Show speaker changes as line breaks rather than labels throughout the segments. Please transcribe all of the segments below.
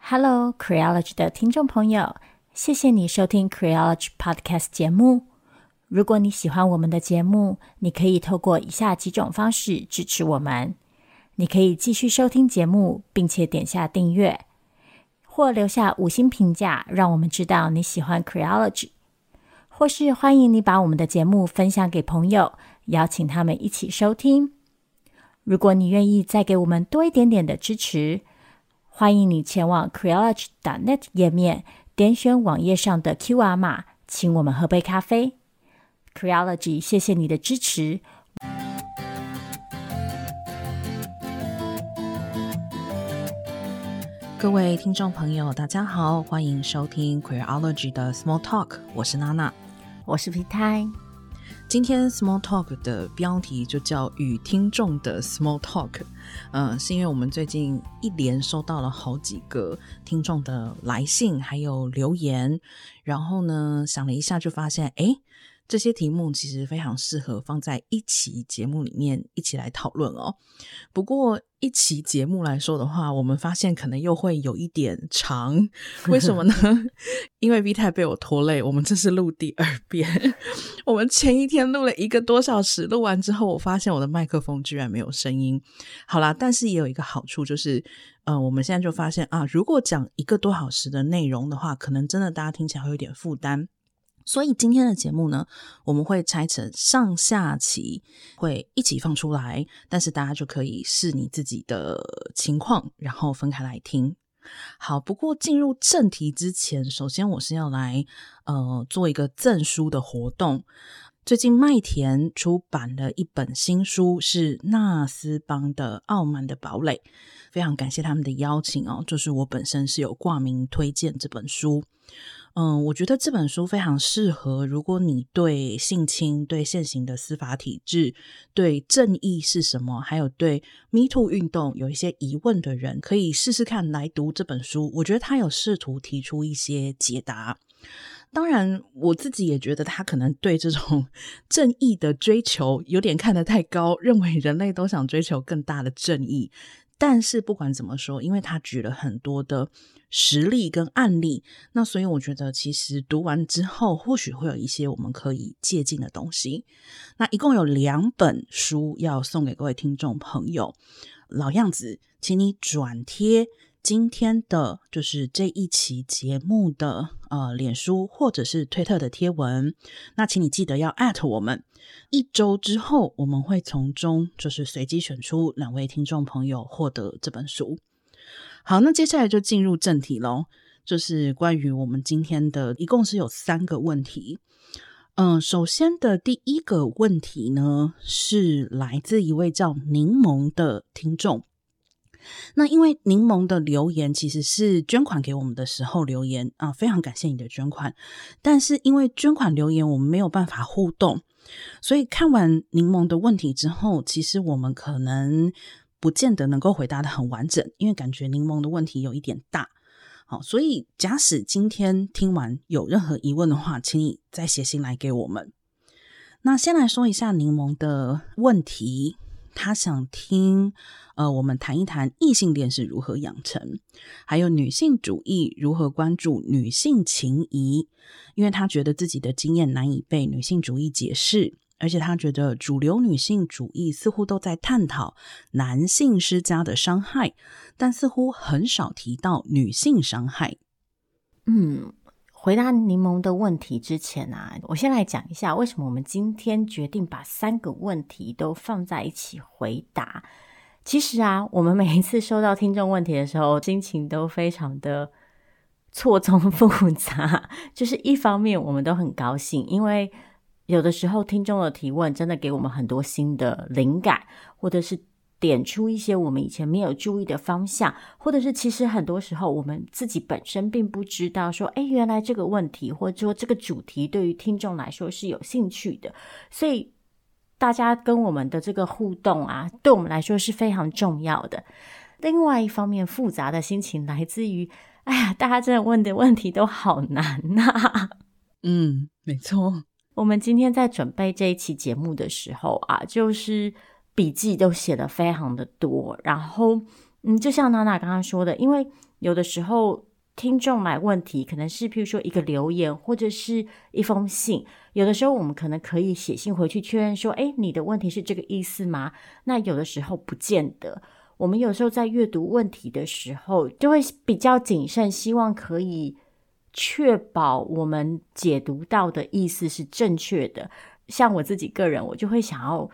Hello, Creology 的听众朋友，谢谢你收听 Creology Podcast 节目。如果你喜欢我们的节目，你可以透过以下几种方式支持我们：你可以继续收听节目，并且点下订阅，或留下五星评价，让我们知道你喜欢 Creology；或是欢迎你把我们的节目分享给朋友，邀请他们一起收听。如果你愿意再给我们多一点点的支持，欢迎你前往 Creology.net 页面，点选网页上的 QR 码，请我们喝杯咖啡。Creology，谢谢你的支持。
各位听众朋友，大家好，欢迎收听 Creology 的 Small Talk，我是娜娜，
我是皮泰。
今天 Small Talk 的标题就叫与听众的 Small Talk，嗯、是因为我们最近一连收到了好几个听众的来信还有留言，然后呢，想了一下就发现，诶这些题目其实非常适合放在一期节目里面一起来讨论哦。不过一期节目来说的话，我们发现可能又会有一点长。为什么呢？因为 V 太被我拖累，我们这是录第二遍。我们前一天录了一个多小时，录完之后，我发现我的麦克风居然没有声音。好啦，但是也有一个好处，就是呃，我们现在就发现啊，如果讲一个多小时的内容的话，可能真的大家听起来会有点负担。所以今天的节目呢，我们会拆成上下期，会一起放出来，但是大家就可以视你自己的情况，然后分开来听。好，不过进入正题之前，首先我是要来呃做一个赠书的活动。最近麦田出版了一本新书，是纳斯邦的《傲慢的堡垒》，非常感谢他们的邀请哦，就是我本身是有挂名推荐这本书。嗯，我觉得这本书非常适合，如果你对性侵、对现行的司法体制、对正义是什么，还有对 Me Too 运动有一些疑问的人，可以试试看来读这本书。我觉得他有试图提出一些解答。当然，我自己也觉得他可能对这种 正义的追求有点看得太高，认为人类都想追求更大的正义。但是不管怎么说，因为他举了很多的实例跟案例，那所以我觉得其实读完之后，或许会有一些我们可以借鉴的东西。那一共有两本书要送给各位听众朋友，老样子，请你转贴。今天的就是这一期节目的呃，脸书或者是推特的贴文，那请你记得要艾特我们。一周之后，我们会从中就是随机选出两位听众朋友获得这本书。好，那接下来就进入正题喽，就是关于我们今天的，一共是有三个问题。嗯、首先的第一个问题呢，是来自一位叫柠檬的听众。那因为柠檬的留言其实是捐款给我们的时候留言啊，非常感谢你的捐款。但是因为捐款留言我们没有办法互动，所以看完柠檬的问题之后，其实我们可能不见得能够回答得很完整，因为感觉柠檬的问题有一点大。好，所以假使今天听完有任何疑问的话，请你再写信来给我们。那先来说一下柠檬的问题。他想听，呃，我们谈一谈异性恋是如何养成，还有女性主义如何关注女性情谊，因为他觉得自己的经验难以被女性主义解释，而且他觉得主流女性主义似乎都在探讨男性施加的伤害，但似乎很少提到女性伤害。
嗯。回答柠檬的问题之前啊，我先来讲一下为什么我们今天决定把三个问题都放在一起回答。其实啊，我们每一次收到听众问题的时候，心情都非常的错综复杂。就是一方面我们都很高兴，因为有的时候听众的提问真的给我们很多新的灵感，或者是。点出一些我们以前没有注意的方向，或者是其实很多时候我们自己本身并不知道说，诶，原来这个问题或者说这个主题对于听众来说是有兴趣的，所以大家跟我们的这个互动啊，对我们来说是非常重要的。另外一方面，复杂的心情来自于，哎呀，大家真的问的问题都好难呐。
嗯，没错。
我们今天在准备这一期节目的时候啊，就是。笔记都写得非常的多，然后，嗯，就像娜娜刚刚说的，因为有的时候听众来问题，可能是譬如说一个留言或者是一封信，有的时候我们可能可以写信回去确认说，诶，你的问题是这个意思吗？那有的时候不见得。我们有时候在阅读问题的时候，就会比较谨慎，希望可以确保我们解读到的意思是正确的。像我自己个人，我就会想要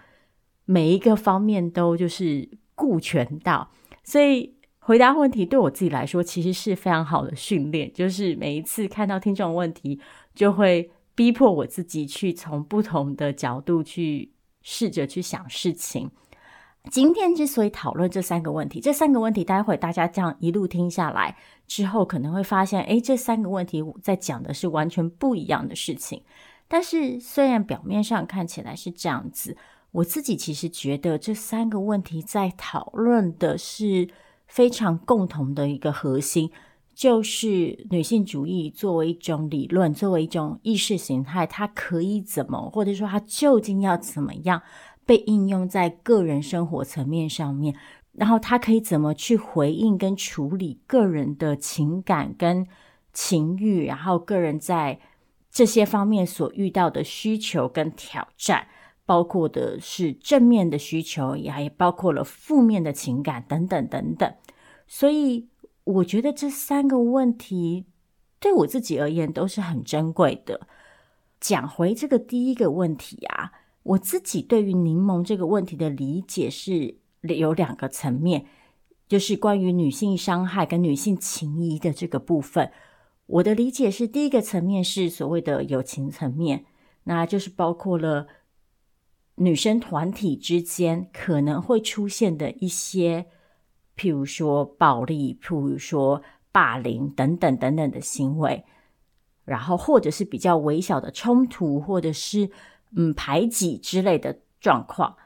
每一个方面都就是顾全到，所以回答问题对我自己来说其实是非常好的训练。就是每一次看到听众问题，就会逼迫我自己去从不同的角度去试着去想事情。今天之所以讨论这三个问题，这三个问题待会大家这样一路听下来之后，可能会发现，诶，这三个问题在讲的是完全不一样的事情。但是虽然表面上看起来是这样子，我自己其实觉得这三个问题在讨论的是非常共同的一个核心，就是女性主义作为一种理论，作为一种意识形态，它可以怎么，或者说它究竟要怎么样？被应用在个人生活层面上面，然后它可以怎么去回应跟处理个人的情感跟情欲，然后个人在这些方面所遇到的需求跟挑战，包括的是正面的需求，也还包括了负面的情感等等等等。所以我觉得这三个问题对我自己而言都是很珍贵的。讲回这个第一个问题啊。我自己对于柠檬这个问题的理解是有两个层面，就是关于女性伤害跟女性情谊的这个部分。我的理解是，第一个层面是所谓的友情层面，那就是包括了女生团体之间可能会出现的一些，譬如说暴力，譬如说霸凌等等等等的行为，然后或者是比较微小的冲突，或者是。嗯，排挤之类的状况。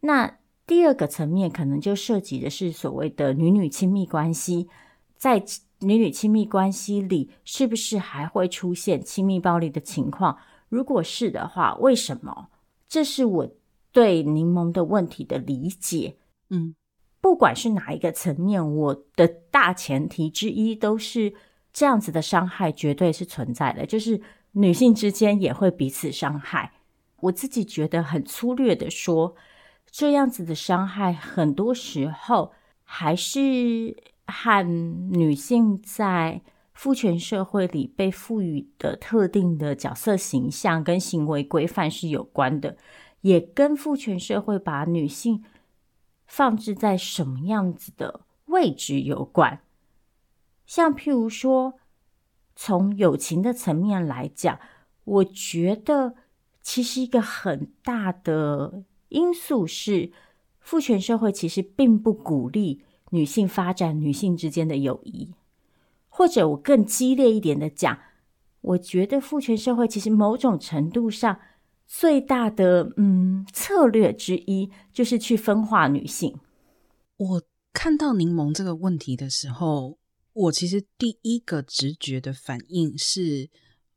那第二个层面可能就涉及的是所谓的女女亲密关系，在女女亲密关系里，是不是还会出现亲密暴力的情况？如果是的话，为什么？这是我对柠檬的问题的理解。嗯，不管是哪一个层面，我的大前提之一都是这样子的伤害绝对是存在的，就是女性之间也会彼此伤害。我自己觉得很粗略的说，这样子的伤害，很多时候还是和女性在父权社会里被赋予的特定的角色形象跟行为规范是有关的，也跟父权社会把女性放置在什么样子的位置有关。像譬如说，从友情的层面来讲，我觉得。其实一个很大的因素是，父权社会其实并不鼓励女性发展女性之间的友谊，或者我更激烈一点的讲，我觉得父权社会其实某种程度上最大的嗯策略之一就是去分化女性。
我看到柠檬这个问题的时候，我其实第一个直觉的反应是。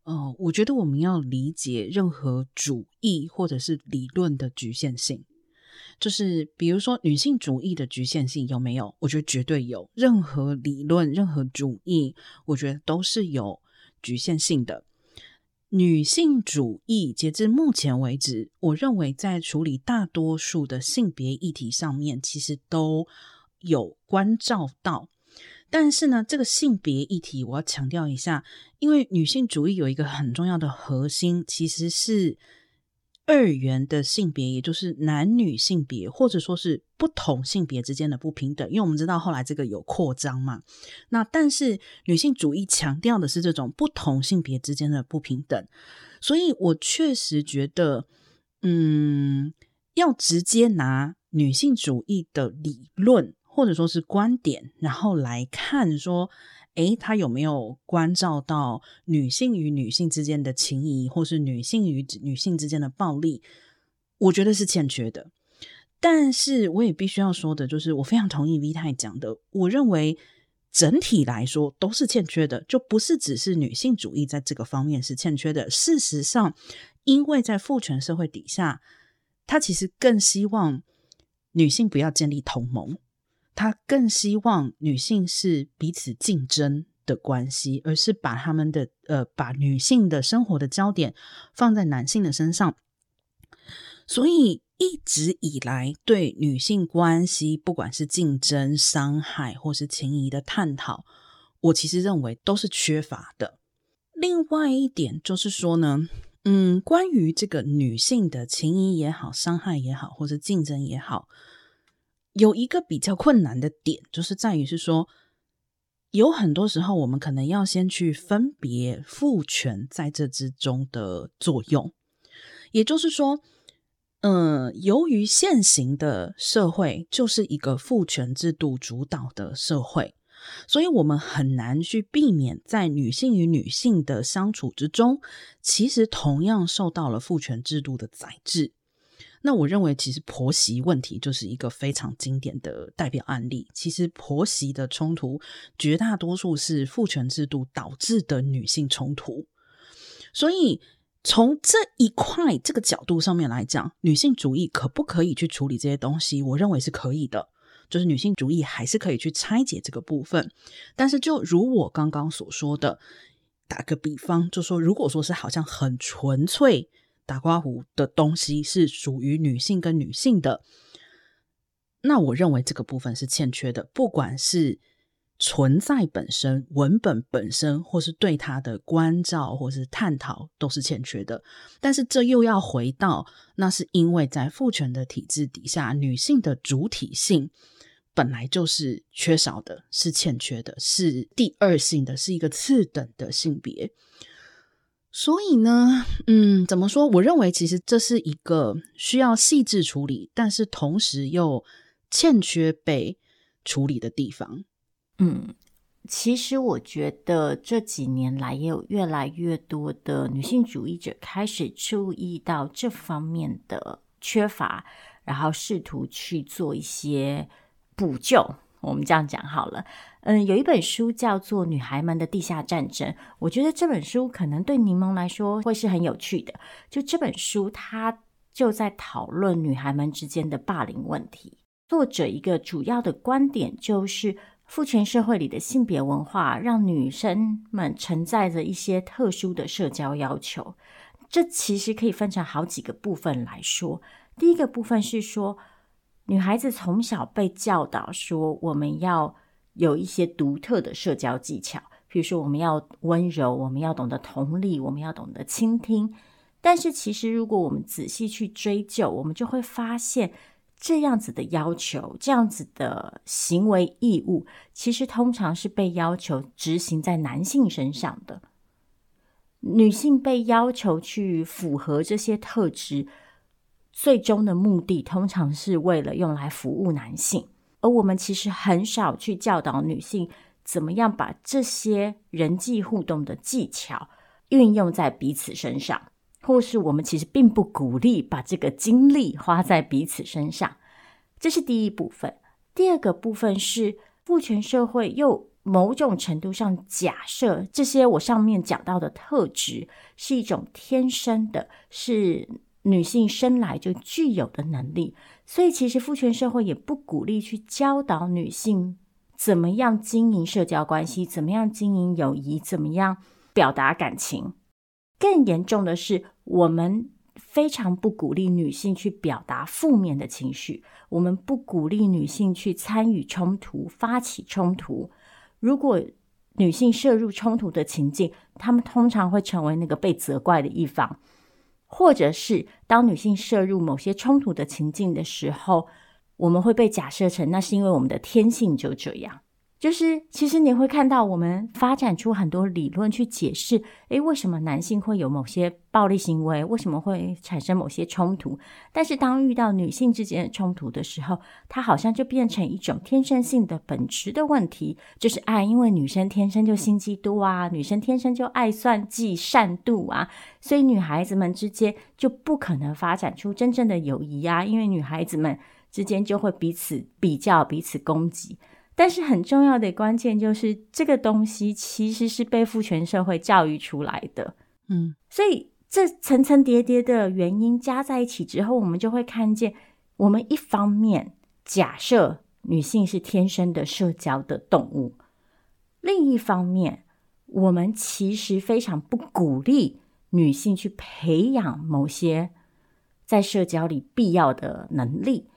呃，我觉得我们要理解任何主义或者是理论的局限性，就是比如说女性主义的局限性有没有？我觉得绝对有。任何理论、任何主义，我觉得都是有局限性的。女性主义截至目前为止，我认为在处理大多数的性别议题上面，其实都有关照到。但是呢，这个性别议题我要强调一下，因为女性主义有一个很重要的核心，其实是二元的性别，也就是男女性别，或者说是不同性别之间的不平等。因为我们知道后来这个有扩张嘛，那但是女性主义强调的是这种不同性别之间的不平等，所以我确实觉得，嗯，要直接拿女性主义的理论。或者说是观点，然后来看说，诶，他有没有关照到女性与女性之间的情谊，或是女性与女性之间的暴力？我觉得是欠缺的。但是我也必须要说的，就是我非常同意 V 太讲的，我认为整体来说都是欠缺的，就不是只是女性主义在这个方面是欠缺的。事实上，因为在父权社会底下，他其实更希望女性不要建立同盟。他更希望女性是彼此竞争的关系，而是把他们的呃，把女性的生活的焦点放在男性的身上。所以一直以来，对女性关系，不管是竞争、伤害，或是情谊的探讨，我其实认为都是缺乏的。另外一点就是说呢，嗯，关于这个女性的情谊也好、伤害也好，或是竞争也好，有一个比较困难的点，就是在于是说，有很多时候我们可能要先去分别父权在这之中的作用，也就是说。嗯，由于现行的社会就是一个父权制度主导的社会，所以我们很难去避免在女性与女性的相处之中，其实同样受到了父权制度的宰制。那我认为，其实婆媳问题就是一个非常经典的代表案例。其实婆媳的冲突，绝大多数是父权制度导致的女性冲突，所以。从这一块这个角度上面来讲，女性主义可不可以去处理这些东西？我认为是可以的，就是女性主义还是可以去拆解这个部分。但是，就如我刚刚所说的，打个比方，就说如果说是好像很纯粹打刮胡的东西是属于女性跟女性的，那我认为这个部分是欠缺的，不管是。存在本身、文本本身，或是对他的关照，或是探讨，都是欠缺的。但是这又要回到，那是因为在父权的体制底下，女性的主体性本来就是缺少的，是欠缺的，是第二性的，是一个次等的性别。所以呢，嗯，怎么说？我认为其实这是一个需要细致处理，但是同时又欠缺被处理的地方。
嗯，其实我觉得这几年来也有越来越多的女性主义者开始注意到这方面的缺乏，然后试图去做一些补救。我们这样讲好了。嗯，有一本书叫做《女孩们的地下战争》，我觉得这本书可能对柠檬来说会是很有趣的。就这本书，它就在讨论女孩们之间的霸凌问题。作者一个主要的观点就是。父权社会里的性别文化，让女生们承载着一些特殊的社交要求。这其实可以分成好几个部分来说。第一个部分是说，女孩子从小被教导说，我们要有一些独特的社交技巧，比如说我们要温柔，我们要懂得同理，我们要懂得倾听。但是其实，如果我们仔细去追究，我们就会发现。这样子的要求，这样子的行为义务，其实通常是被要求执行在男性身上的。女性被要求去符合这些特质，最终的目的通常是为了用来服务男性。而我们其实很少去教导女性怎么样把这些人际互动的技巧运用在彼此身上。或是我们其实并不鼓励把这个精力花在彼此身上，这是第一部分。第二个部分是父权社会又某种程度上假设这些我上面讲到的特质是一种天生的，是女性生来就具有的能力，所以其实父权社会也不鼓励去教导女性怎么样经营社交关系，怎么样经营友谊，怎么样表达感情。更严重的是，我们非常不鼓励女性去表达负面的情绪，我们不鼓励女性去参与冲突、发起冲突。如果女性涉入冲突的情境，她们通常会成为那个被责怪的一方，或者是当女性摄入某些冲突的情境的时候，我们会被假设成那是因为我们的天性就这样。就是，其实你会看到，我们发展出很多理论去解释，诶，为什么男性会有某些暴力行为，为什么会产生某些冲突？但是当遇到女性之间的冲突的时候，它好像就变成一种天生性的本质的问题，就是爱，因为女生天生就心机多啊，女生天生就爱算计、善妒啊，所以女孩子们之间就不可能发展出真正的友谊啊，因为女孩子们之间就会彼此比较、彼此攻击。但是很重要的关键就是，这个东西其实是被父权社会教育出来的，嗯，所以这层层叠叠的原因加在一起之后，我们就会看见，我们一方面假设女性是天生的社交的动物。另一方面，我们其实非常不鼓励女性去培养某些在社交里必要的能力，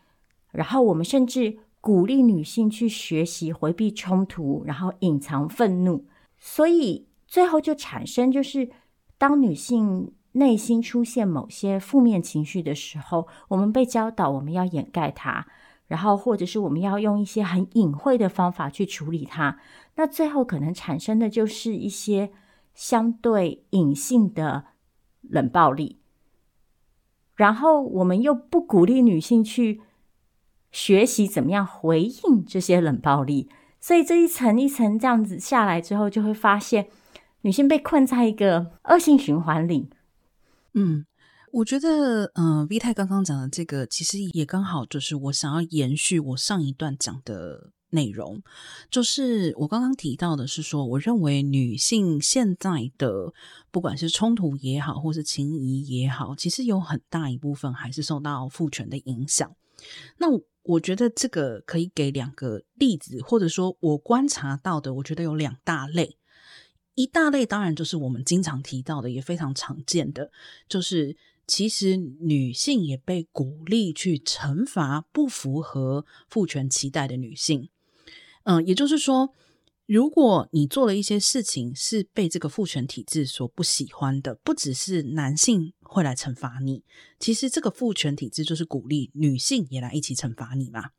然后我们甚至鼓励女性去学习回避冲突，然后隐藏愤怒。所以最后就产生，就是当女性内心出现某些负面情绪的时候，我们被教导我们要掩盖它，然后或者是我们要用一些很隐晦的方法去处理它。那最后可能产生的就是一些相对隐性的冷暴力，然后我们又不鼓励女性去学习怎么样回应这些冷暴力，所以这一层一层这样子下来之后，就会发现女性被困在一个恶性循环里。
嗯，我觉得，嗯、呃，V 太刚刚讲的这个，其实也刚好就是我想要延续我上一段讲的。内容就是我刚刚提到的，是说，我认为女性现在的不管是冲突也好，或是情谊也好，其实有很大一部分还是受到父权的影响。那我觉得这个可以给两个例子，或者说我观察到的，我觉得有两大类。一大类当然就是我们经常提到的，也非常常见的，就是其实女性也被鼓励去惩罚不符合父权期待的女性。嗯，也就是说，如果你做了一些事情是被这个父权体制所不喜欢的，不只是男性会来惩罚你，其实这个父权体制就是鼓励女性也来一起惩罚你嘛。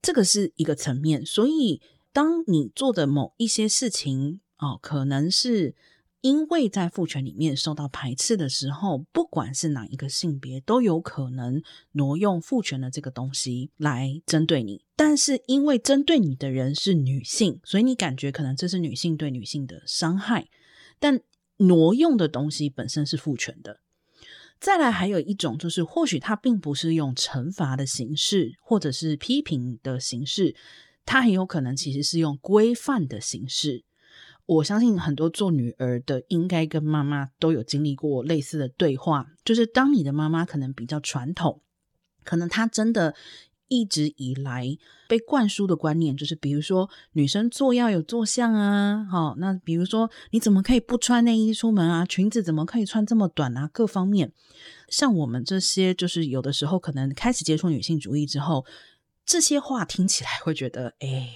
这个是一个层面，所以当你做的某一些事情哦，可能是。因为在父权里面受到排斥的时候，不管是哪一个性别，都有可能挪用父权的这个东西来针对你。但是因为针对你的人是女性，所以你感觉可能这是女性对女性的伤害。但挪用的东西本身是父权的。再来还有一种就是，或许它并不是用惩罚的形式，或者是批评的形式，它很有可能其实是用规范的形式。我相信很多做女儿的应该跟妈妈都有经历过类似的对话，就是当你的妈妈可能比较传统，可能她真的一直以来被灌输的观念就是，比如说女生坐要有坐相啊，好，那比如说你怎么可以不穿内衣出门啊？裙子怎么可以穿这么短啊？各方面，像我们这些就是有的时候可能开始接触女性主义之后，这些话听起来会觉得，哎。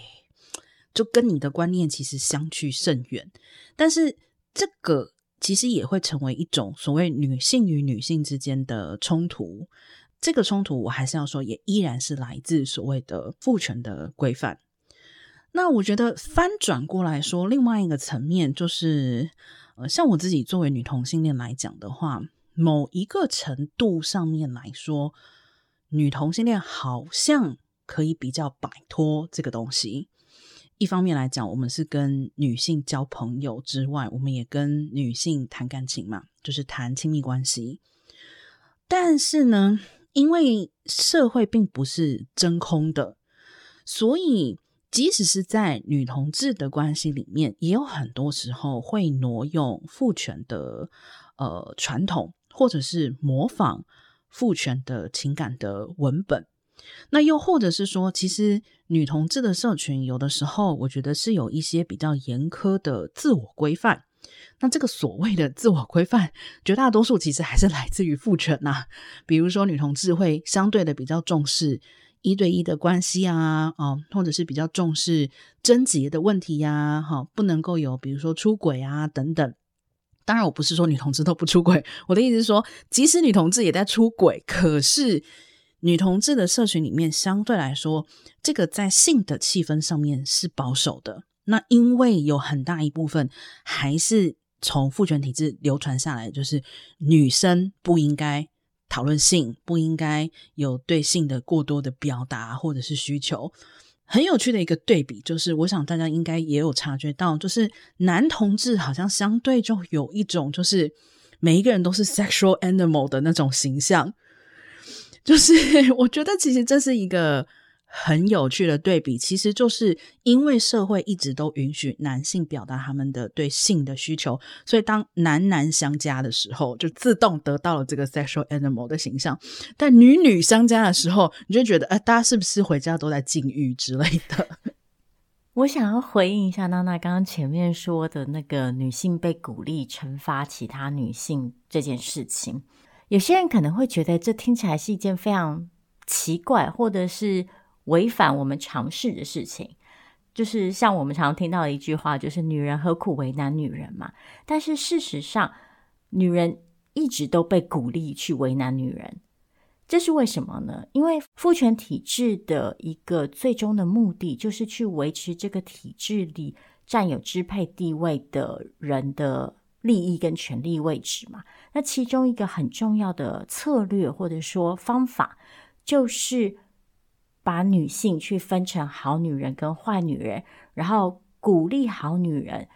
就跟你的观念其实相去甚远，但是这个其实也会成为一种所谓女性与女性之间的冲突。这个冲突我还是要说，也依然是来自所谓的父权的规范。那我觉得翻转过来说，另外一个层面就是，呃，像我自己作为女同性恋来讲的话，某一个程度上面来说，女同性恋好像可以比较摆脱这个东西。一方面来讲，我们是跟女性交朋友之外，我们也跟女性谈感情嘛，就是谈亲密关系。但是呢，因为社会并不是真空的，所以即使是在女同志的关系里面，也有很多时候会挪用父权的呃传统，或者是模仿父权的情感的文本。那又或者是说，其实女同志的社群有的时候，我觉得是有一些比较严苛的自我规范。那这个所谓的自我规范，绝大多数其实还是来自于父权呐。比如说，女同志会相对的比较重视一对一的关系啊，哦，或者是比较重视贞洁的问题呀，哈，不能够有比如说出轨啊等等。当然，我不是说女同志都不出轨，我的意思是说，即使女同志也在出轨，可是。女同志的社群里面，相对来说，这个在性的气氛上面是保守的。那因为有很大一部分还是从父权体制流传下来，就是女生不应该讨论性，不应该有对性的过多的表达或者是需求。很有趣的一个对比，就是我想大家应该也有察觉到，就是男同志好像相对就有一种，就是每一个人都是 sexual animal 的那种形象。就是 我觉得，其实这是一个很有趣的对比，其实就是因为社会一直都允许男性表达他们的对性的需求，所以当男男相加的时候，就自动得到了这个 sexual animal 的形象。但女女相加的时候，你就觉得，哎、大家是不是回家都在禁欲之类的？
我想要回应一下娜娜刚刚前面说的那个女性被鼓励惩罚其他女性这件事情，有些人可能会觉得这听起来是一件非常奇怪，或者是。违反我们常识的事情，就是像我们常听到的一句话，就是“女人何苦为难女人”嘛。但是事实上，女人一直都被鼓励去为难女人，这是为什么呢？因为父权体制的一个最终的目的，就是去维持这个体制里占有支配地位的人的利益跟权力位置嘛。那其中一个很重要的策略或者说方法，就是。把女性去分成好女人跟坏女人，然后鼓励好女人，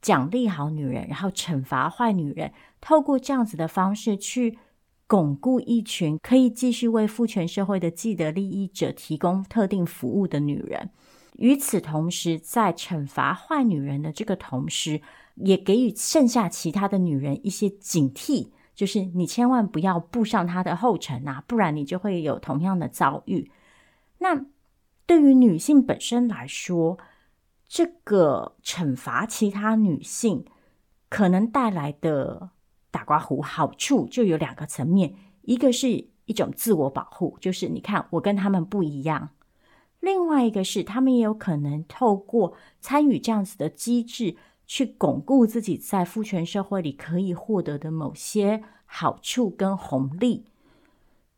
奖励好女人，然后惩罚坏女人。透过这样子的方式去巩固一群可以继续为父权社会的既得利益者提供特定服务的女人。与此同时，在惩罚坏女人的这个同时，也给予剩下其他的女人一些警惕，就是你千万不要步上她的后尘啊，不然你就会有同样的遭遇。那对于女性本身来说，这个惩罚其他女性可能带来的打刮胡好处就有两个层面，一个是一种自我保护，就是你看我跟他们不一样；另外一个是他们也有可能透过参与这样子的机制，去巩固自己在父权社会里可以获得的某些好处跟红利，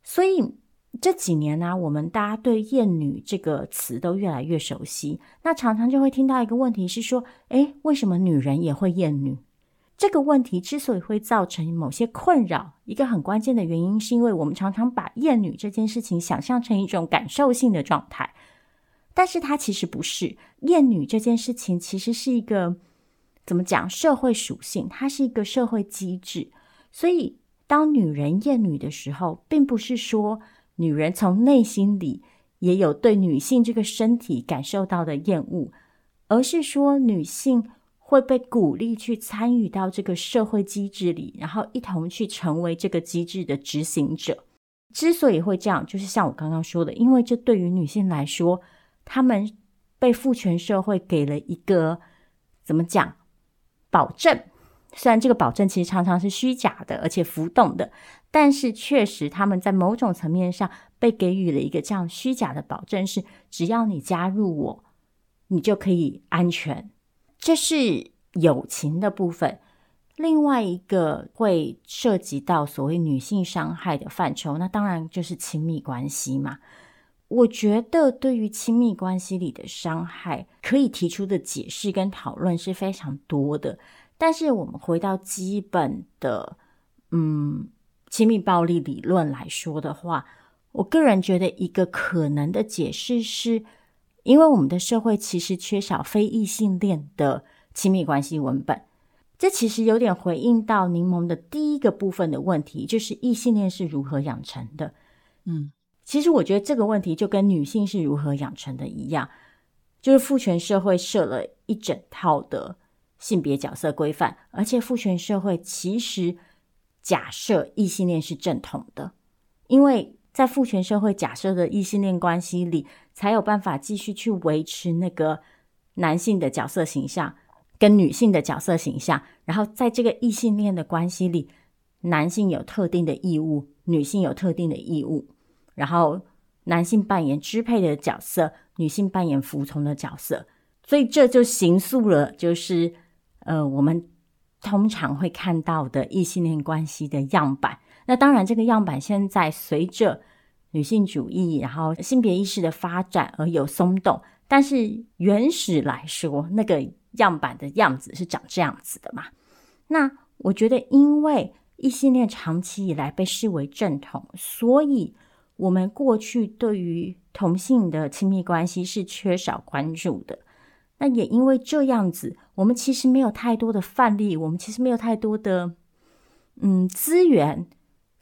所以。这几年呢、我们大家对“厌女”这个词都越来越熟悉。那常常就会听到一个问题是说：“诶，为什么女人也会厌女？”这个问题之所以会造成某些困扰，一个很关键的原因，是因为我们常常把厌女这件事情想象成一种感受性的状态，但是它其实不是。厌女这件事情其实是一个怎么讲？社会属性，它是一个社会机制。所以，当女人厌女的时候，并不是说。女人从内心里也有对女性这个身体感受到的厌恶，而是说女性会被鼓励去参与到这个社会机制里，然后一同去成为这个机制的执行者。之所以会这样，就是像我刚刚说的，因为这对于女性来说，她们被父权社会给了一个怎么讲保证。虽然这个保证其实常常是虚假的，而且浮动的，但是确实他们在某种层面上被给予了一个这样虚假的保证：是只要你加入我，你就可以安全。这是友情的部分。另外一个会涉及到所谓女性伤害的范畴，那当然就是亲密关系嘛。我觉得对于亲密关系里的伤害，可以提出的解释跟讨论是非常多的。但是我们回到基本的，嗯，亲密暴力理论来说的话，我个人觉得一个可能的解释是，因为我们的社会其实缺少非异性恋的亲密关系文本。这其实有点回应到柠檬的第一个部分的问题，就是异性恋是如何养成的。嗯，其实我觉得这个问题就跟女性是如何养成的一样，就是父权社会设了一整套的。性别角色规范，而且父权社会其实假设异性恋是正统的，因为在父权社会假设的异性恋关系里，才有办法继续去维持那个男性的角色形象跟女性的角色形象。然后在这个异性恋的关系里，男性有特定的义务，女性有特定的义务，然后男性扮演支配的角色，女性扮演服从的角色，所以这就形塑了就是。呃，我们通常会看到的异性恋关系的样板，那当然，这个样板现在随着女性主义，然后性别意识的发展而有松动，但是原始来说，那个样板的样子是长这样子的嘛。那我觉得，因为异性恋长期以来被视为正统，所以我们过去对于同性的亲密关系是缺少关注的。那也因为这样子，我们其实没有太多的范例，我们其实没有太多的嗯资源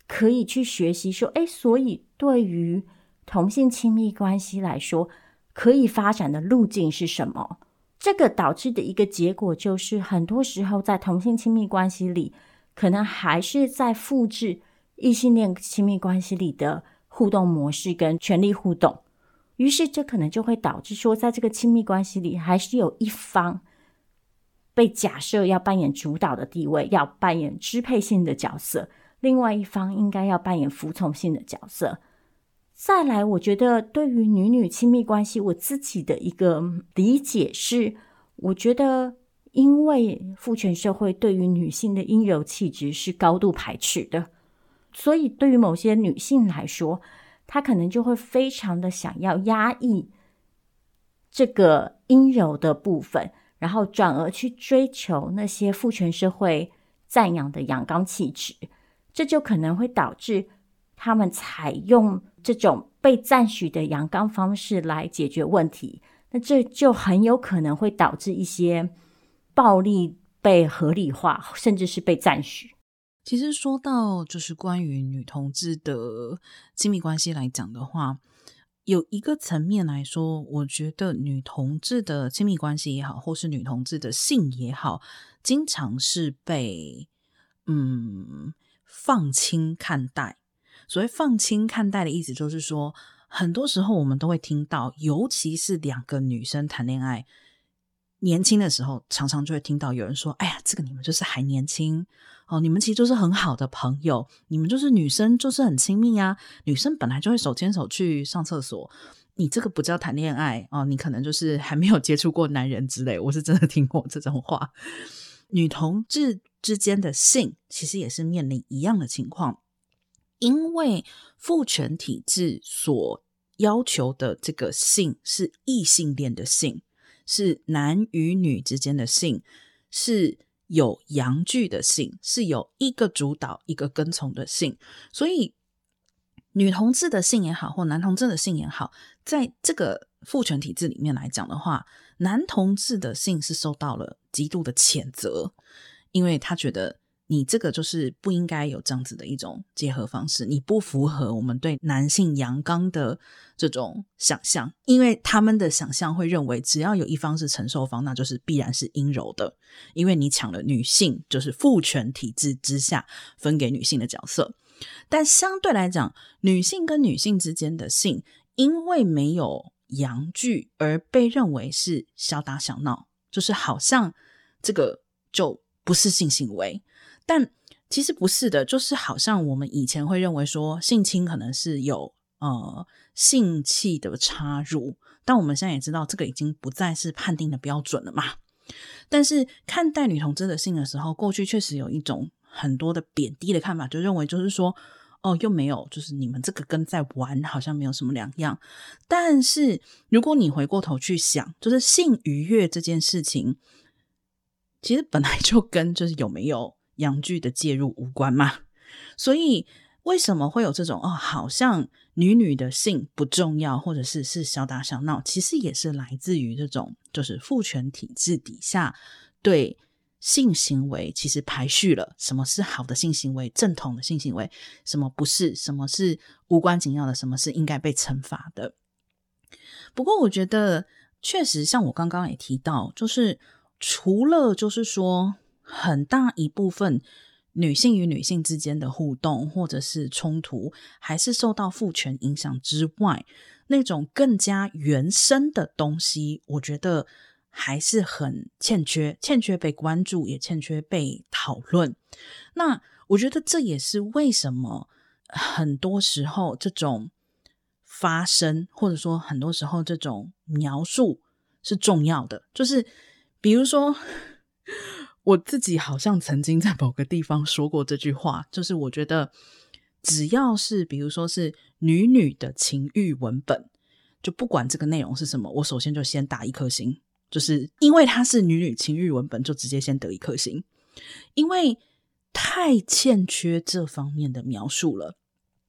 可以去学习说，哎，所以对于同性亲密关系来说，可以发展的路径是什么？这个导致的一个结果就是，很多时候在同性亲密关系里，可能还是在复制异性恋亲密关系里的互动模式跟权力互动。于是，这可能就会导致说，在这个亲密关系里，还是有一方被假设要扮演主导的地位，要扮演支配性的角色；另外一方应该要扮演服从性的角色。再来，我觉得对于女女亲密关系，我自己的一个理解是，我觉得因为父权社会对于女性的阴柔气质是高度排斥的，所以对于某些女性来说，她可能就会非常的想要压抑这个阴柔的部分，然后转而去追求那些父权社会赞扬的阳刚气质，这就可能会导致他们采用。这种被赞许的阳刚方式来解决问题，那这就很有可能会导致一些暴力被合理化，甚至是被赞许。
其实说到就是关于女同志的亲密关系来讲的话，有一个层面来说，我觉得女同志的亲密关系也好，或是女同志的性也好，经常是被嗯放轻看待。所谓放轻看待的意思，就是说，很多时候我们都会听到，尤其是两个女生谈恋爱，年轻的时候，常常就会听到有人说：“哎呀，这个你们就是还年轻哦，你们其实就是很好的朋友，你们就是女生就是很亲密啊，女生本来就会手牵手去上厕所，你这个不叫谈恋爱哦，你可能就是还没有接触过男人之类。”我是真的听过这种话。女同志之间的性，其实也是面临一样的情况。因为父权体制所要求的这个性是异性恋的性，是男与女之间的性，是有阳具的性，是有一个主导一个跟从的性。所以，女同志的性也好，或男同志的性也好，在这个父权体制里面来讲的话，男同志的性是受到了极度的谴责，因为他觉得。你这个就是不应该有这样子的一种结合方式，你不符合我们对男性阳刚的这种想象，因为他们的想象会认为，只要有一方是承受方，那就是必然是阴柔的，因为你抢了女性，就是父权体制之下分给女性的角色。但相对来讲，女性跟女性之间的性，因为没有阳具而被认为是小打小闹，就是好像这个就不是性行为。但其实不是的，就是好像我们以前会认为说性侵可能是有呃性器的插入，但我们现在也知道这个已经不再是判定的标准了嘛。但是看待女同志的性的时候，过去确实有一种很多的贬低的看法，就认为就是说哦又没有，就是你们这个跟在玩好像没有什么两样。但是如果你回过头去想，就是性愉悦这件事情，其实本来就跟就是有没有。阳具的介入无关嘛？所以为什么会有这种哦？好像女女的性不重要，或者是是小打小闹，其实也是来自于这种就是父权体制底下对性行为其实排序了什么是好的性行为、正统的性行为，什么不是，什么是无关紧要的，什么是应该被惩罚的。不过我觉得确实像我刚刚也提到，就是除了就是说。很大一部分女性与女性之间的互动或者是冲突，还是受到父权影响之外，那种更加原生的东西，我觉得还是很欠缺，欠缺被关注，也欠缺被讨论。那我觉得这也是为什么很多时候这种发生，或者说很多时候这种描述是重要的，就是比如说。我自己好像曾经在某个地方说过这句话，就是我觉得只要是比如说是女女的情欲文本，就不管这个内容是什么，我首先就先打一颗星，就是因为它是女女情欲文本，就直接先得一颗星，因为太欠缺这方面的描述了。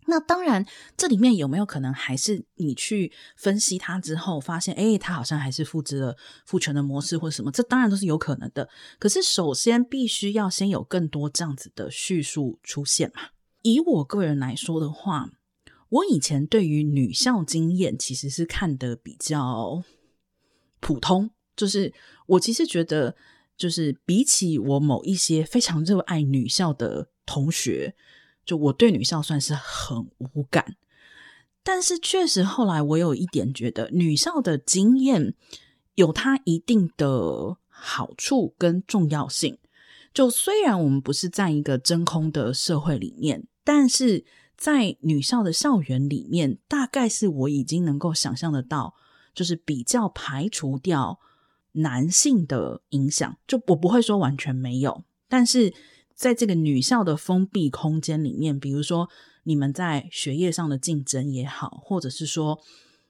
那当然，这里面有没有可能还是你去分析它之后，发现，诶，它好像还是复制了父权的模式或者什么？这当然都是有可能的。可是，首先必须要先有更多这样子的叙述出现嘛。以我个人来说的话，我以前对于女校经验其实是看得比较普通，就是我其实觉得，就是比起我某一些非常热爱女校的同学，就我对女校算是很无感。但是确实后来我有一点觉得，女校的经验有它一定的好处跟重要性。就虽然我们不是在一个真空的社会里面，但是在女校的校园里面，大概是我已经能够想象得到，就是比较排除掉男性的影响。就我不会说完全没有，但是在这个女校的封闭空间里面，比如说你们在学业上的竞争也好，或者是说。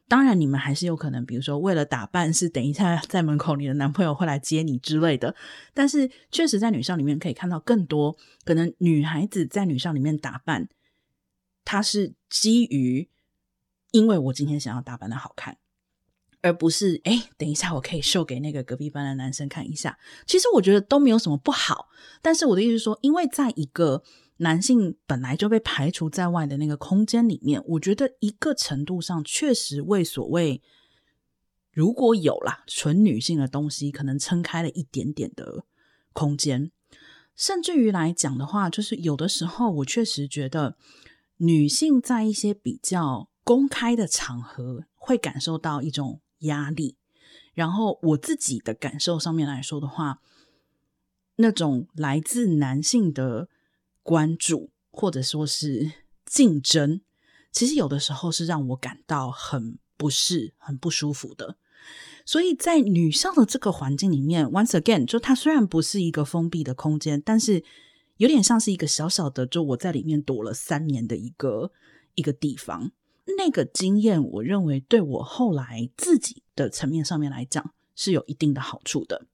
当然，你们还是有可能，比如说为了打扮，是等一下在门口你的男朋友会来接你之类的。但是，确实在女校里面可以看到更多可能女孩子在女校里面打扮，她是基于因为我今天想要打扮的好看，而不是诶，等一下我可以秀给那个隔壁班的男生看一下。其实我觉得都没有什么不好，但是我的意思是说，因为在一个。男性本来就被排除在外的那个空间里面，我觉得一个程度上确实为所谓如果有啦纯女性的东西，可能撑开了一点点的空间。甚至于来讲的话，就是有的时候我确实觉得女性在一些比较公开的场合会感受到一种压力。然后我自己的感受上面来说的话，那种来自男性的。关注或者说是竞争，其实有的时候是让我感到很不适、很不舒服的。所以在女校的这个环境里面，once again，就它虽然不是一个封闭的空间，但是有点像是一个小小的，就我在里面躲了三年的一个一个地方。那个经验，我认为对我后来自己的层面上面来讲是有一定的好处的。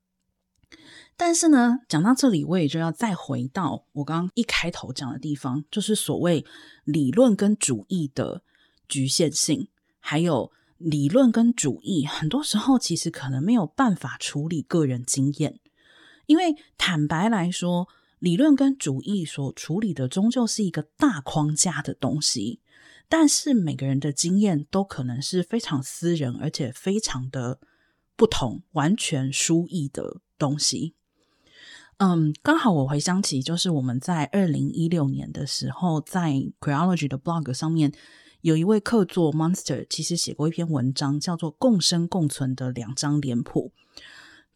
但是呢，讲到这里，我也就要再回到我刚刚一开头讲的地方，就是所谓理论跟主义的局限性，还有理论跟主义很多时候其实可能没有办法处理个人经验，因为坦白来说，理论跟主义所处理的终究是一个大框架的东西，但是每个人的经验都可能是非常私人，而且非常的不同，完全疏异的东西。嗯，刚好我回想起，就是我们在二零一六年的时候，在 Queerology 的 blog 上面，有一位客座 Monster，其实写过一篇文章，叫做《共生共存的两张脸谱》。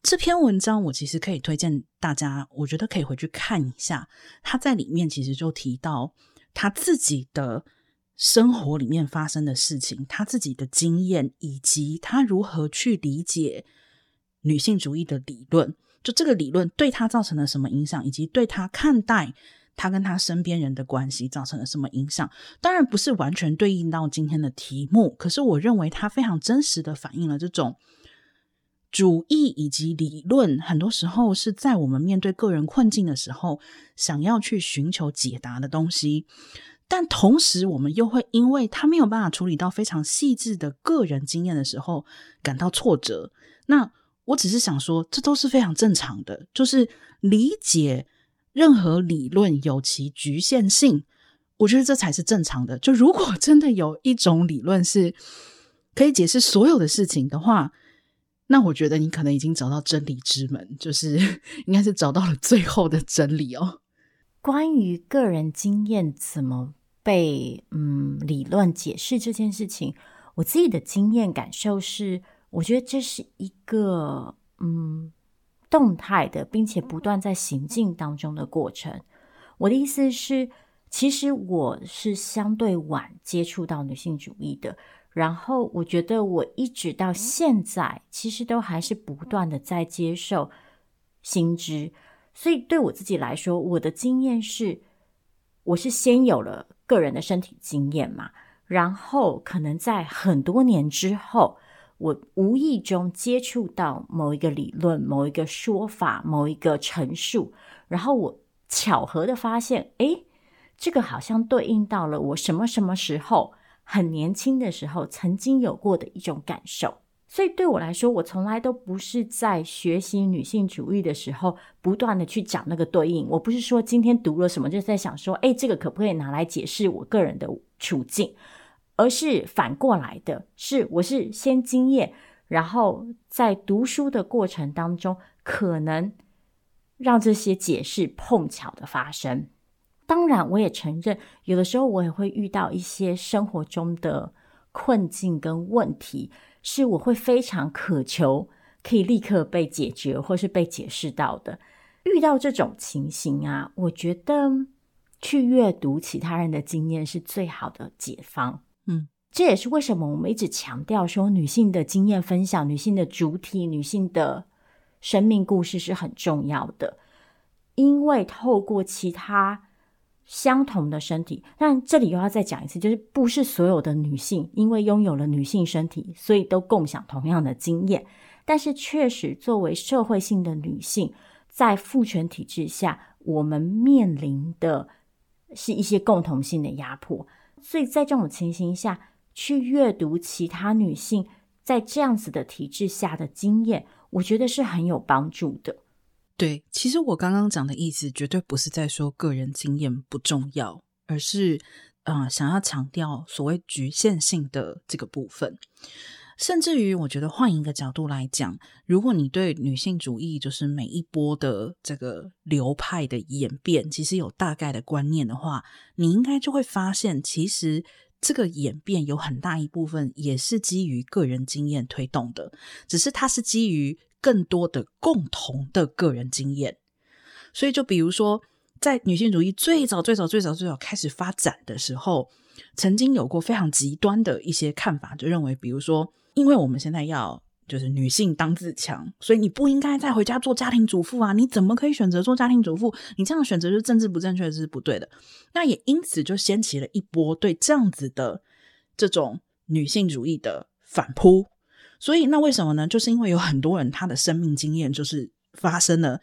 这篇文章我其实可以推荐大家，我觉得可以回去看一下。他在里面其实就提到他自己的生活里面发生的事情，他自己的经验，以及他如何去理解女性主义的理论。就这个理论对他造成了什么影响，以及对他看待他跟他身边人的关系造成了什么影响？当然不是完全对应到今天的题目，可是我认为它非常真实的反映了这种主义以及理论，很多时候是在我们面对个人困境的时候，想要去寻求解答的东西。但同时，我们又会因为他没有办法处理到非常细致的个人经验的时候，感到挫折。那我只是想说，这都是非常正常的，就是理解任何理论有其局限性，我觉得这才是正常的。就如果真的有一种理论是可以解释所有的事情的话，那我觉得你可能已经找到真理之门，就是 应该是找到了最后的真理哦。
关于个人经验怎么被嗯理论解释这件事情，我自己的经验感受是。我觉得这是一个嗯动态的，并且不断在行进当中的过程。我的意思是，其实我是相对晚接触到女性主义的，然后我觉得我一直到现在，其实都还是不断的在接受新知。所以对我自己来说，我的经验是，我是先有了个人的身体经验嘛，然后可能在很多年之后。我无意中接触到某一个理论、某一个说法、某一个陈述，然后我巧合的发现，诶，这个好像对应到了我什么什么时候很年轻的时候曾经有过的一种感受。所以对我来说，我从来都不是在学习女性主义的时候不断的去讲那个对应。我不是说今天读了什么就在想说，诶，这个可不可以拿来解释我个人的处境？而是反过来的，是我是先经验，然后在读书的过程当中，可能让这些解释碰巧的发生。当然，我也承认，有的时候我也会遇到一些生活中的困境跟问题，是我会非常渴求可以立刻被解决或是被解释到的。遇到这种情形啊，我觉得去阅读其他人的经验是最好的解方。
嗯，
这也是为什么我们一直强调说，女性的经验分享、女性的主体、女性的生命故事是很重要的，因为透过其他相同的身体，但这里又要再讲一次，就是不是所有的女性因为拥有了女性身体，所以都共享同样的经验，但是确实作为社会性的女性，在父权体制下，我们面临的是一些共同性的压迫。所以在这种情形下，去阅读其他女性在这样子的体制下的经验，我觉得是很有帮助的。
对，其实我刚刚讲的意思，绝对不是在说个人经验不重要，而是，呃，想要强调所谓局限性的这个部分。甚至于，我觉得换一个角度来讲，如果你对女性主义就是每一波的这个流派的演变，其实有大概的观念的话，你应该就会发现，其实这个演变有很大一部分也是基于个人经验推动的，只是它是基于更多的共同的个人经验。所以，就比如说，在女性主义最早、最早、最早、最早开始发展的时候，曾经有过非常极端的一些看法，就认为，比如说。因为我们现在要就是女性当自强，所以你不应该再回家做家庭主妇啊！你怎么可以选择做家庭主妇？你这样选择就是政治不正确，是不对的。那也因此就掀起了一波对这样子的这种女性主义的反扑。所以那为什么呢？就是因为有很多人他的生命经验就是发生了，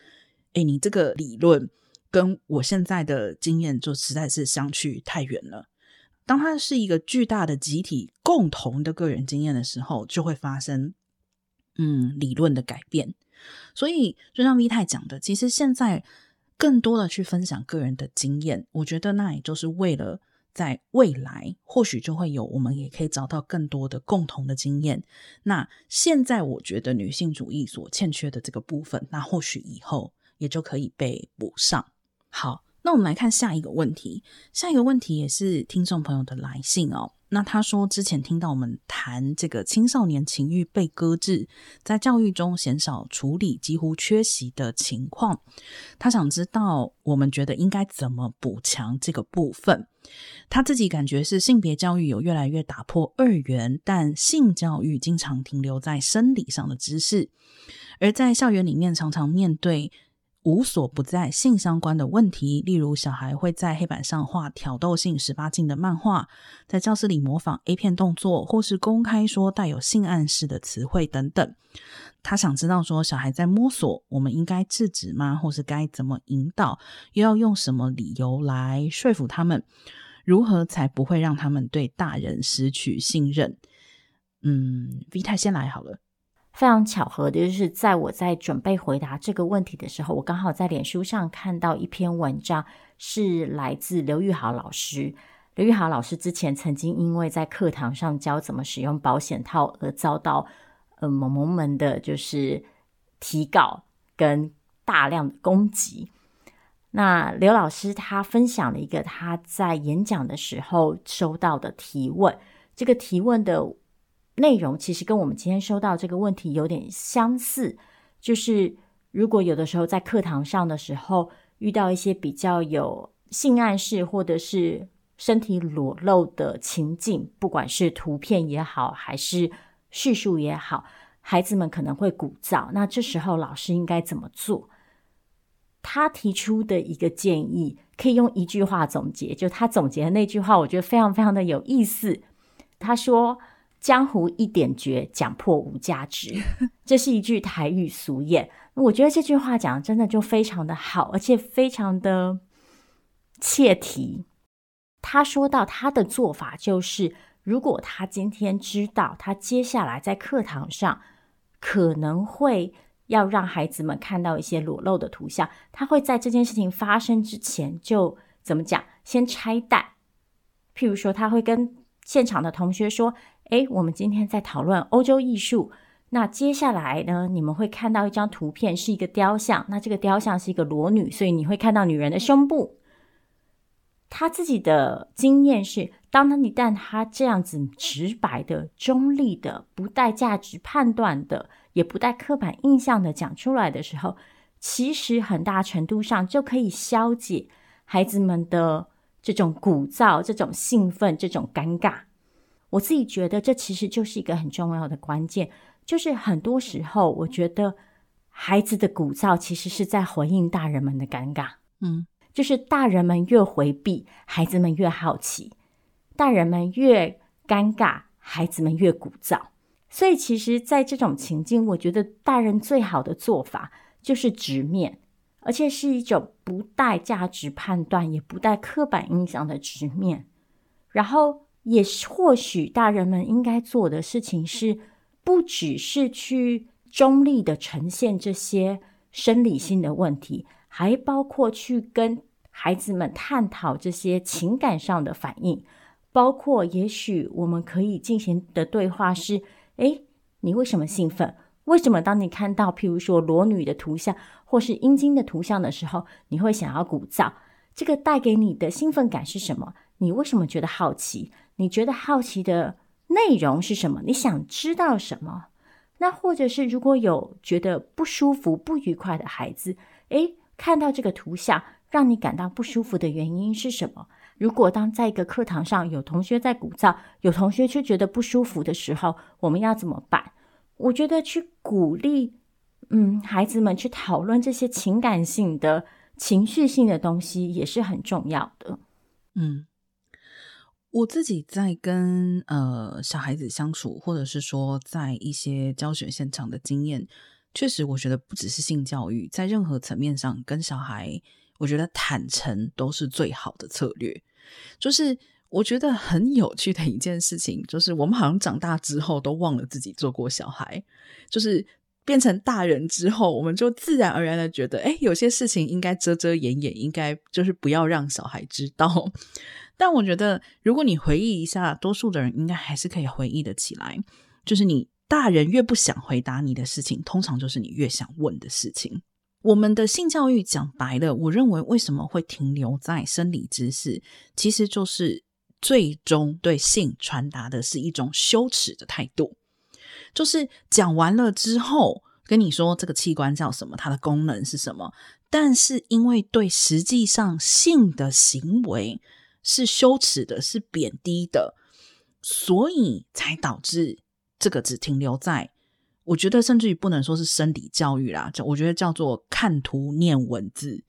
哎，你这个理论跟我现在的经验就实在是相去太远了。当它是一个巨大的集体共同的个人经验的时候，就会发生嗯理论的改变。所以就像 V 太讲的，其实现在更多的去分享个人的经验，我觉得那也就是为了在未来或许就会有我们也可以找到更多的共同的经验。那现在我觉得女性主义所欠缺的这个部分，那或许以后也就可以被补上。好。那我们来看下一个问题，下一个问题也是听众朋友的来信哦。那他说之前听到我们谈这个青少年情欲被搁置，在教育中鲜少处理，几乎缺席的情况，他想知道我们觉得应该怎么补强这个部分。他自己感觉是性别教育有越来越打破二元，但性教育经常停留在生理上的知识，而在校园里面常常面对。无所不在性相关的问题，例如小孩会在黑板上画挑逗性十八禁的漫画，在教室里模仿 A 片动作，或是公开说带有性暗示的词汇等等。他想知道说，小孩在摸索，我们应该制止吗？或是该怎么引导？又要用什么理由来说服他们？如何才不会让他们对大人失去信任？嗯，V 太先来好了。
非常巧合的就是，在我在准备回答这个问题的时候，我刚好在脸书上看到一篇文章，是来自刘玉豪老师。刘玉豪老师之前曾经因为在课堂上教怎么使用保险套而遭到呃萌萌们的就是提稿跟大量的攻击。那刘老师他分享了一个他在演讲的时候收到的提问，这个提问的。内容其实跟我们今天收到这个问题有点相似，就是如果有的时候在课堂上的时候遇到一些比较有性暗示或者是身体裸露的情境，不管是图片也好，还是叙述也好，孩子们可能会鼓噪。那这时候老师应该怎么做？他提出的一个建议可以用一句话总结，就他总结的那句话，我觉得非常非常的有意思。他说。江湖一点绝，讲破无价值。这是一句台语俗谚。我觉得这句话讲的真的就非常的好，而且非常的切题。他说到他的做法就是，如果他今天知道他接下来在课堂上可能会要让孩子们看到一些裸露的图像，他会在这件事情发生之前就怎么讲，先拆弹。譬如说，他会跟现场的同学说：“诶，我们今天在讨论欧洲艺术。那接下来呢，你们会看到一张图片，是一个雕像。那这个雕像是一个裸女，所以你会看到女人的胸部。他自己的经验是，当他一旦他这样子直白的、中立的、不带价值判断的，也不带刻板印象的讲出来的时候，其实很大程度上就可以消解孩子们的。”这种鼓噪、这种兴奋、这种尴尬，我自己觉得这其实就是一个很重要的关键。就是很多时候，我觉得孩子的鼓噪其实是在回应大人们的尴尬。嗯，就是大人们越回避，孩子们越好奇；大人们越尴尬，孩子们越鼓噪。所以，其实，在这种情境，我觉得大人最好的做法就是直面。而且是一种不带价值判断，也不带刻板印象的直面。然后，也或许大人们应该做的事情是，不只是去中立的呈现这些生理性的问题，还包括去跟孩子们探讨这些情感上的反应。包括，也许我们可以进行的对话是：诶，你为什么兴奋？为什么当你看到譬如说裸女的图像或是阴茎的图像的时候，你会想要鼓噪？这个带给你的兴奋感是什么？你为什么觉得好奇？你觉得好奇的内容是什么？你想知道什么？那或者是如果有觉得不舒服、不愉快的孩子，诶，看到这个图像让你感到不舒服的原因是什么？如果当在一个课堂上有同学在鼓噪，有同学却觉得不舒服的时候，我们要怎么办？我觉得去鼓励，嗯，孩子们去讨论这些情感性的、情绪性的东西也是很重要的。
嗯，我自己在跟呃小孩子相处，或者是说在一些教学现场的经验，确实，我觉得不只是性教育，在任何层面上跟小孩，我觉得坦诚都是最好的策略，就是。我觉得很有趣的一件事情，就是我们好像长大之后都忘了自己做过小孩，就是变成大人之后，我们就自然而然的觉得，哎，有些事情应该遮遮掩掩，应该就是不要让小孩知道。但我觉得，如果你回忆一下，多数的人应该还是可以回忆得起来，就是你大人越不想回答你的事情，通常就是你越想问的事情。我们的性教育讲白了，我认为为什么会停留在生理知识，其实就是。最终对性传达的是一种羞耻的态度，就是讲完了之后跟你说这个器官叫什么，它的功能是什么，但是因为对实际上性的行为是羞耻的，是贬低的，所以才导致这个只停留在，我觉得甚至于不能说是生理教育啦，我觉得叫做看图念文字。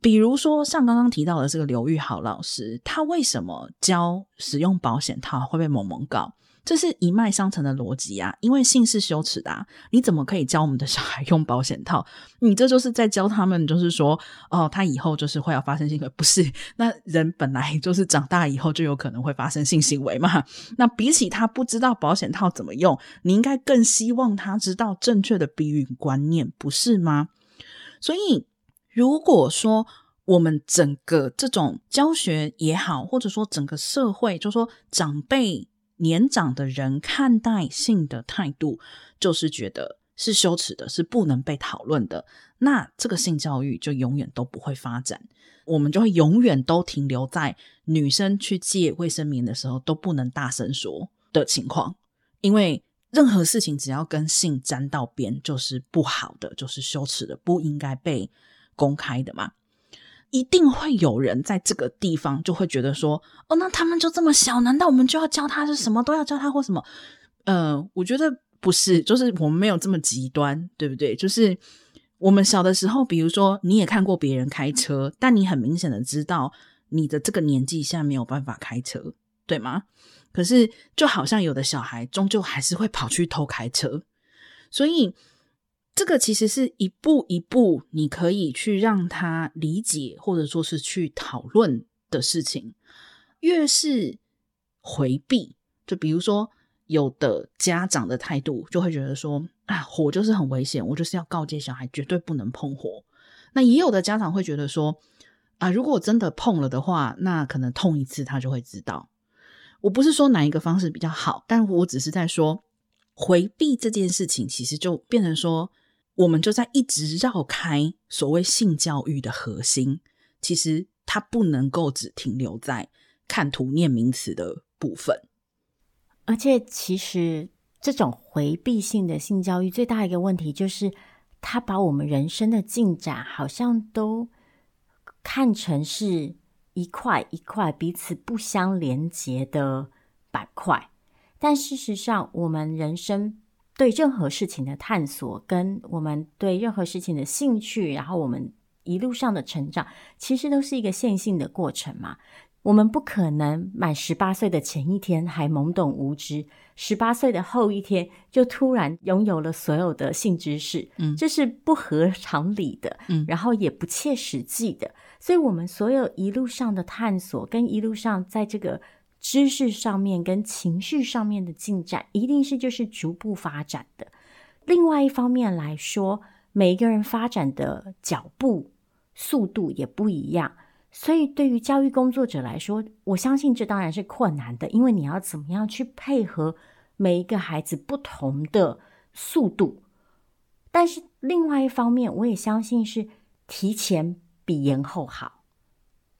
比如说，像刚刚提到的这个刘玉豪老师，他为什么教使用保险套会被萌萌告？这是一脉相承的逻辑啊！因为性是羞耻的，你怎么可以教我们的小孩用保险套？你这就是在教他们，就是说，哦，他以后就是会要发生性行为，不是？那人本来就是长大以后就有可能会发生性行为嘛。那比起他不知道保险套怎么用，你应该更希望他知道正确的避孕观念，不是吗？所以。如果说我们整个这种教学也好，或者说整个社会，就说长辈年长的人看待性的态度，就是觉得是羞耻的，是不能被讨论的，那这个性教育就永远都不会发展，我们就会永远都停留在女生去借卫生棉的时候都不能大声说的情况，因为任何事情只要跟性沾到边，就是不好的，就是羞耻的，不应该被。公开的嘛，一定会有人在这个地方就会觉得说，哦，那他们就这么小，难道我们就要教他是什么都要教他或什么？呃，我觉得不是，就是我们没有这么极端，对不对？就是我们小的时候，比如说你也看过别人开车，但你很明显的知道你的这个年纪现在没有办法开车，对吗？可是就好像有的小孩终究还是会跑去偷开车，所以。这个其实是一步一步，你可以去让他理解，或者说是去讨论的事情。越是回避，就比如说有的家长的态度，就会觉得说啊，火就是很危险，我就是要告诫小孩绝对不能碰火。那也有的家长会觉得说啊，如果我真的碰了的话，那可能痛一次他就会知道。我不是说哪一个方式比较好，但我只是在说回避这件事情，其实就变成说，我们就在一直绕开所谓性教育的核心。其实它不能够只停留在看图念名词的部分，
而且其实这种回避性的性教育最大一个问题就是，它把我们人生的进展好像都看成是一块一块彼此不相连接的板块，但事实上，我们人生对任何事情的探索，跟我们对任何事情的兴趣，然后我们一路上的成长，其实都是一个线性的过程嘛。我们不可能满十八岁的前一天还懵懂无知，十八岁的后一天就突然拥有了所有的性知识，嗯，这是不合常理的，嗯，然后也不切实际的。所以，我们所有一路上的探索，跟一路上在这个知识上面跟情绪上面的进展，一定是就是逐步发展的。另外一方面来说，每一个人发展的脚步速度也不一样。所以，对于教育工作者来说，我相信这当然是困难的，因为你要怎么样去配合每一个孩子不同的速度。但是，另外一方面，我也相信是提前比延后好。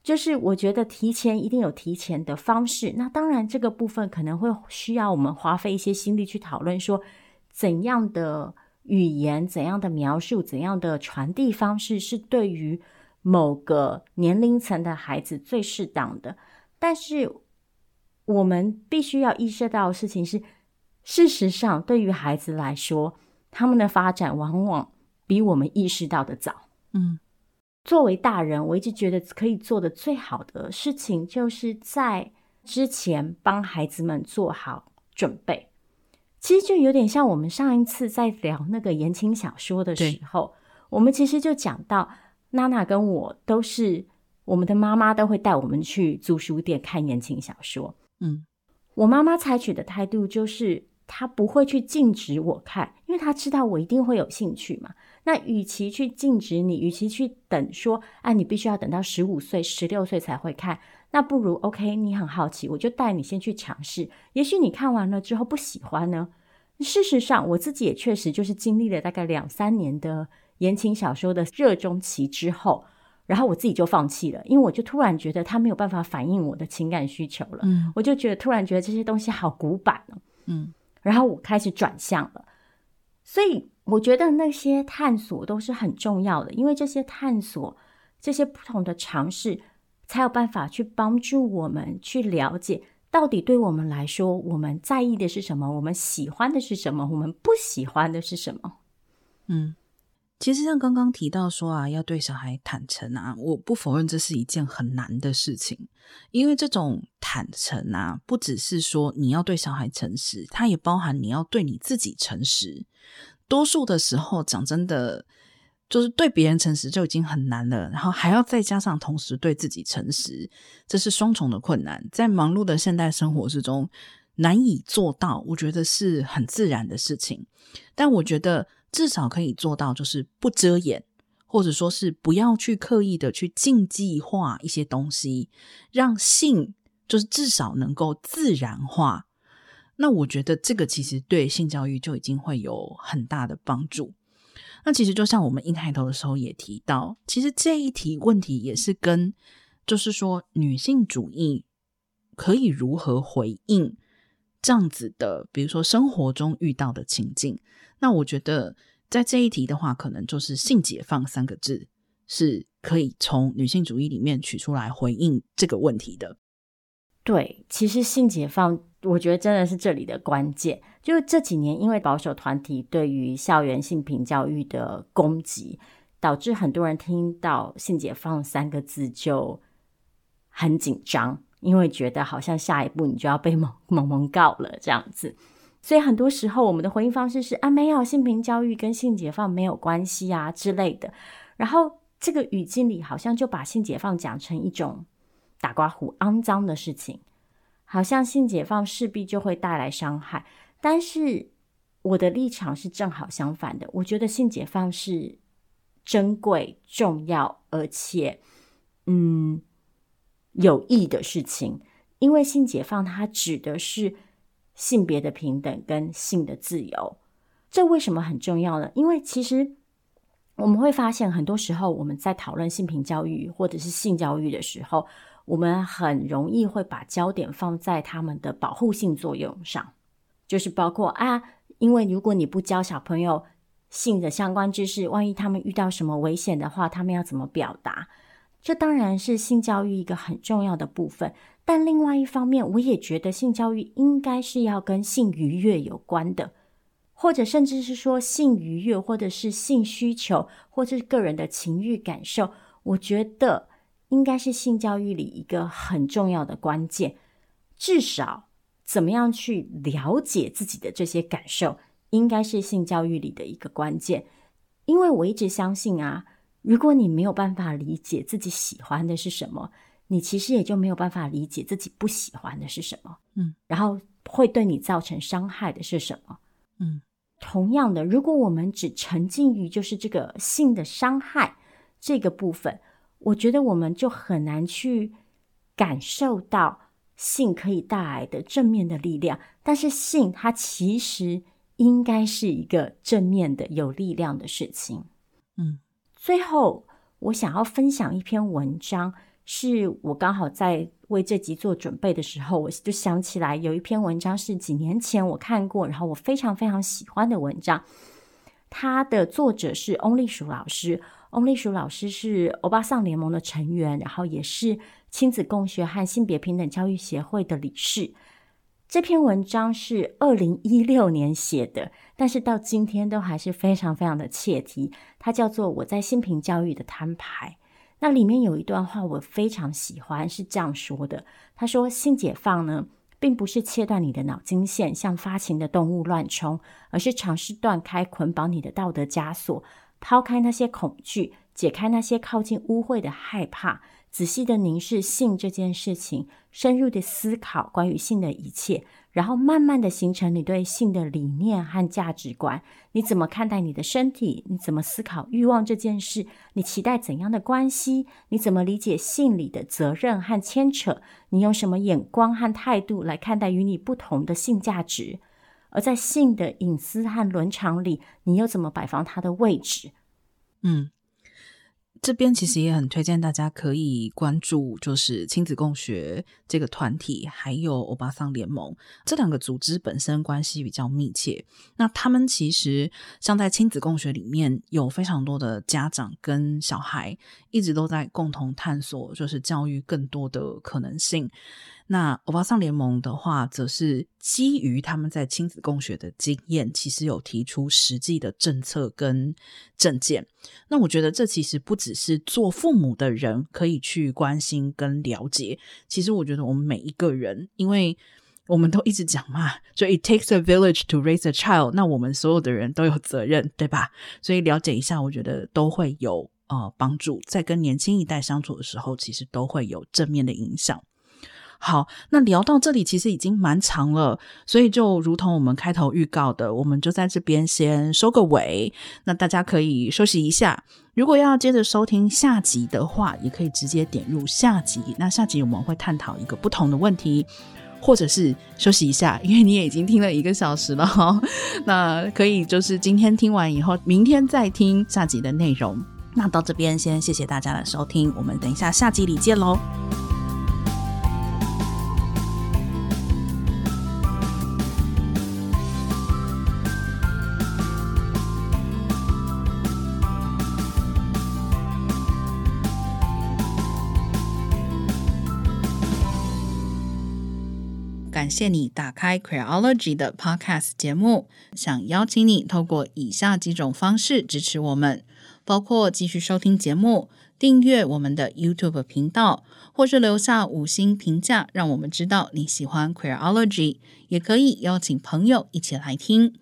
就是我觉得提前一定有提前的方式。那当然，这个部分可能会需要我们花费一些心力去讨论，说怎样的语言、怎样的描述、怎样的传递方式是对于。某个年龄层的孩子最适当的，但是我们必须要意识到的事情是，事实上，对于孩子来说，他们的发展往往比我们意识到的早。嗯，作为大人，我一直觉得可以做的最好的事情，就是在之前帮孩子们做好准备。其实就有点像我们上一次在聊那个言情小说的时候，我们其实就讲到。娜娜跟我都是，我们的妈妈都会带我们去租书店看言情小说。嗯，我妈妈采取的态度就是，她不会去禁止我看，因为她知道我一定会有兴趣嘛。那与其去禁止你，与其去等说，啊，你必须要等到十五岁、十六岁才会看，那不如 OK，你很好奇，我就带你先去尝试。也许你看完了之后不喜欢呢。事实上，我自己也确实就是经历了大概两三年的。言情小说的热衷期之后，然后我自己就放弃了，因为我就突然觉得它没有办法反映我的情感需求了。嗯，我就觉得突然觉得这些东西好古板了。嗯，然后我开始转向了。所以我觉得那些探索都是很重要的，因为这些探索、这些不同的尝试，才有办法去帮助我们去了解到底对我们来说，我们在意的是什么，我们喜欢的是什么，我们不喜欢的是什么。嗯。
其实像刚刚提到说啊，要对小孩坦诚啊，我不否认这是一件很难的事情，因为这种坦诚啊，不只是说你要对小孩诚实，它也包含你要对你自己诚实。多数的时候，讲真的，就是对别人诚实就已经很难了，然后还要再加上同时对自己诚实，这是双重的困难，在忙碌的现代生活之中难以做到。我觉得是很自然的事情，但我觉得。至少可以做到，就是不遮掩，或者说是不要去刻意的去禁忌化一些东西，让性就是至少能够自然化。那我觉得这个其实对性教育就已经会有很大的帮助。那其实就像我们一开头的时候也提到，其实这一题问题也是跟就是说女性主义可以如何回应这样子的，比如说生活中遇到的情境。那我觉得，在这一题的话，可能就是“性解放”三个字是可以从女性主义里面取出来回应这个问题的。
对，其实性解放，我觉得真的是这里的关键。就这几年，因为保守团体对于校园性平教育的攻击，导致很多人听到“性解放”三个字就很紧张，因为觉得好像下一步你就要被蒙蒙蒙告了这样子。所以很多时候，我们的回应方式是啊，没有性平教育跟性解放没有关系啊之类的。然后这个语境里，好像就把性解放讲成一种打刮胡、肮脏的事情，好像性解放势必就会带来伤害。但是我的立场是正好相反的，我觉得性解放是珍贵、重要，而且嗯有益的事情。因为性解放它指的是性别的平等跟性的自由。这为什么很重要呢？因为其实我们会发现，很多时候我们在讨论性平教育或者是性教育的时候，我们很容易会把焦点放在他们的保护性作用上，就是包括啊，因为如果你不教小朋友性的相关知识，万一他们遇到什么危险的话，他们要怎么表达？这当然是性教育一个很重要的部分。但另外一方面，我也觉得性教育应该是要跟性愉悦有关的。或者甚至是说性愉悦，或者是性需求，或者是个人的情欲感受，我觉得应该是性教育里一个很重要的关键。至少怎么样去了解自己的这些感受，应该是性教育里的一个关键。因为我一直相信啊，如果你没有办法理解自己喜欢的是什么，你其实也就没有办法理解自己不喜欢的是什么。嗯，然后会对你造成伤害的是什么？嗯。同样的，如果我们只沉浸于就是这个性的伤害这个部分，我觉得我们就很难去感受到性可以带来的正面的力量。但是性它其实应该是一个正面的、有力量的事情。嗯，最后我想要分享一篇文章。是我刚好在为这集做准备的时候，我就想起来有一篇文章是几年前我看过，然后我非常非常喜欢的文章。它的作者是翁丽鼠老师，翁丽淑老师是欧巴桑联盟的成员，然后也是亲子共学和性别平等教育协会的理事。这篇文章是二零一六年写的，但是到今天都还是非常非常的切题。它叫做《我在性平教育的摊牌》。那里面有一段话我非常喜欢，是这样说的：“他说，性解放呢，并不是切断你的脑筋线，像发情的动物乱冲，而是尝试断开捆绑你的道德枷锁，抛开那些恐惧，解开那些靠近污秽的害怕。”仔细的凝视性这件事情，深入的思考关于性的一切，然后慢慢的形成你对性的理念和价值观。你怎么看待你的身体？你怎么思考欲望这件事？你期待怎样的关系？你怎么理解性里的责任和牵扯？你用什么眼光和态度来看待与你不同的性价值？而在性的隐私和伦常里，你又怎么摆放它的位置？嗯。
这边其实也很推荐大家可以关注，就是亲子共学这个团体，还有欧巴桑联盟这两个组织本身关系比较密切。那他们其实像在亲子共学里面有非常多的家长跟小孩一直都在共同探索，就是教育更多的可能性。那欧巴桑联盟的话，则是基于他们在亲子共学的经验，其实有提出实际的政策跟政见。那我觉得这其实不只是做父母的人可以去关心跟了解，其实我觉得我们每一个人，因为我们都一直讲嘛，就 it takes a village to raise a child，那我们所有的人都有责任，对吧？所以了解一下，我觉得都会有呃帮助，在跟年轻一代相处的时候，其实都会有正面的影响。好，那聊到这里其实已经蛮长了，所以就如同我们开头预告的，我们就在这边先收个尾。那大家可以休息一下，如果要接着收听下集的话，也可以直接点入下集。那下集我们会探讨一个不同的问题，或者是休息一下，因为你也已经听了一个小时了哈。那可以就是今天听完以后，明天再听下集的内容。那到这边先谢谢大家的收听，我们等一下下集里见喽。谢你打开 Queerology 的 Podcast 节目，想邀请你透过以下几种方式支持我们，包括继续收听节目、订阅我们的 YouTube 频道，或是留下五星评价，让我们知道你喜欢 Queerology。也可以邀请朋友一起来听。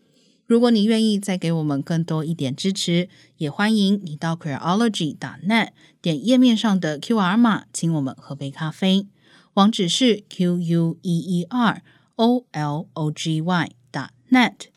如果你愿意再给我们更多一点支持，也欢迎你到 Queerology.net 点页面上的 QR 码，请我们喝杯咖啡。网址是 q u e e r o l o g y dot net。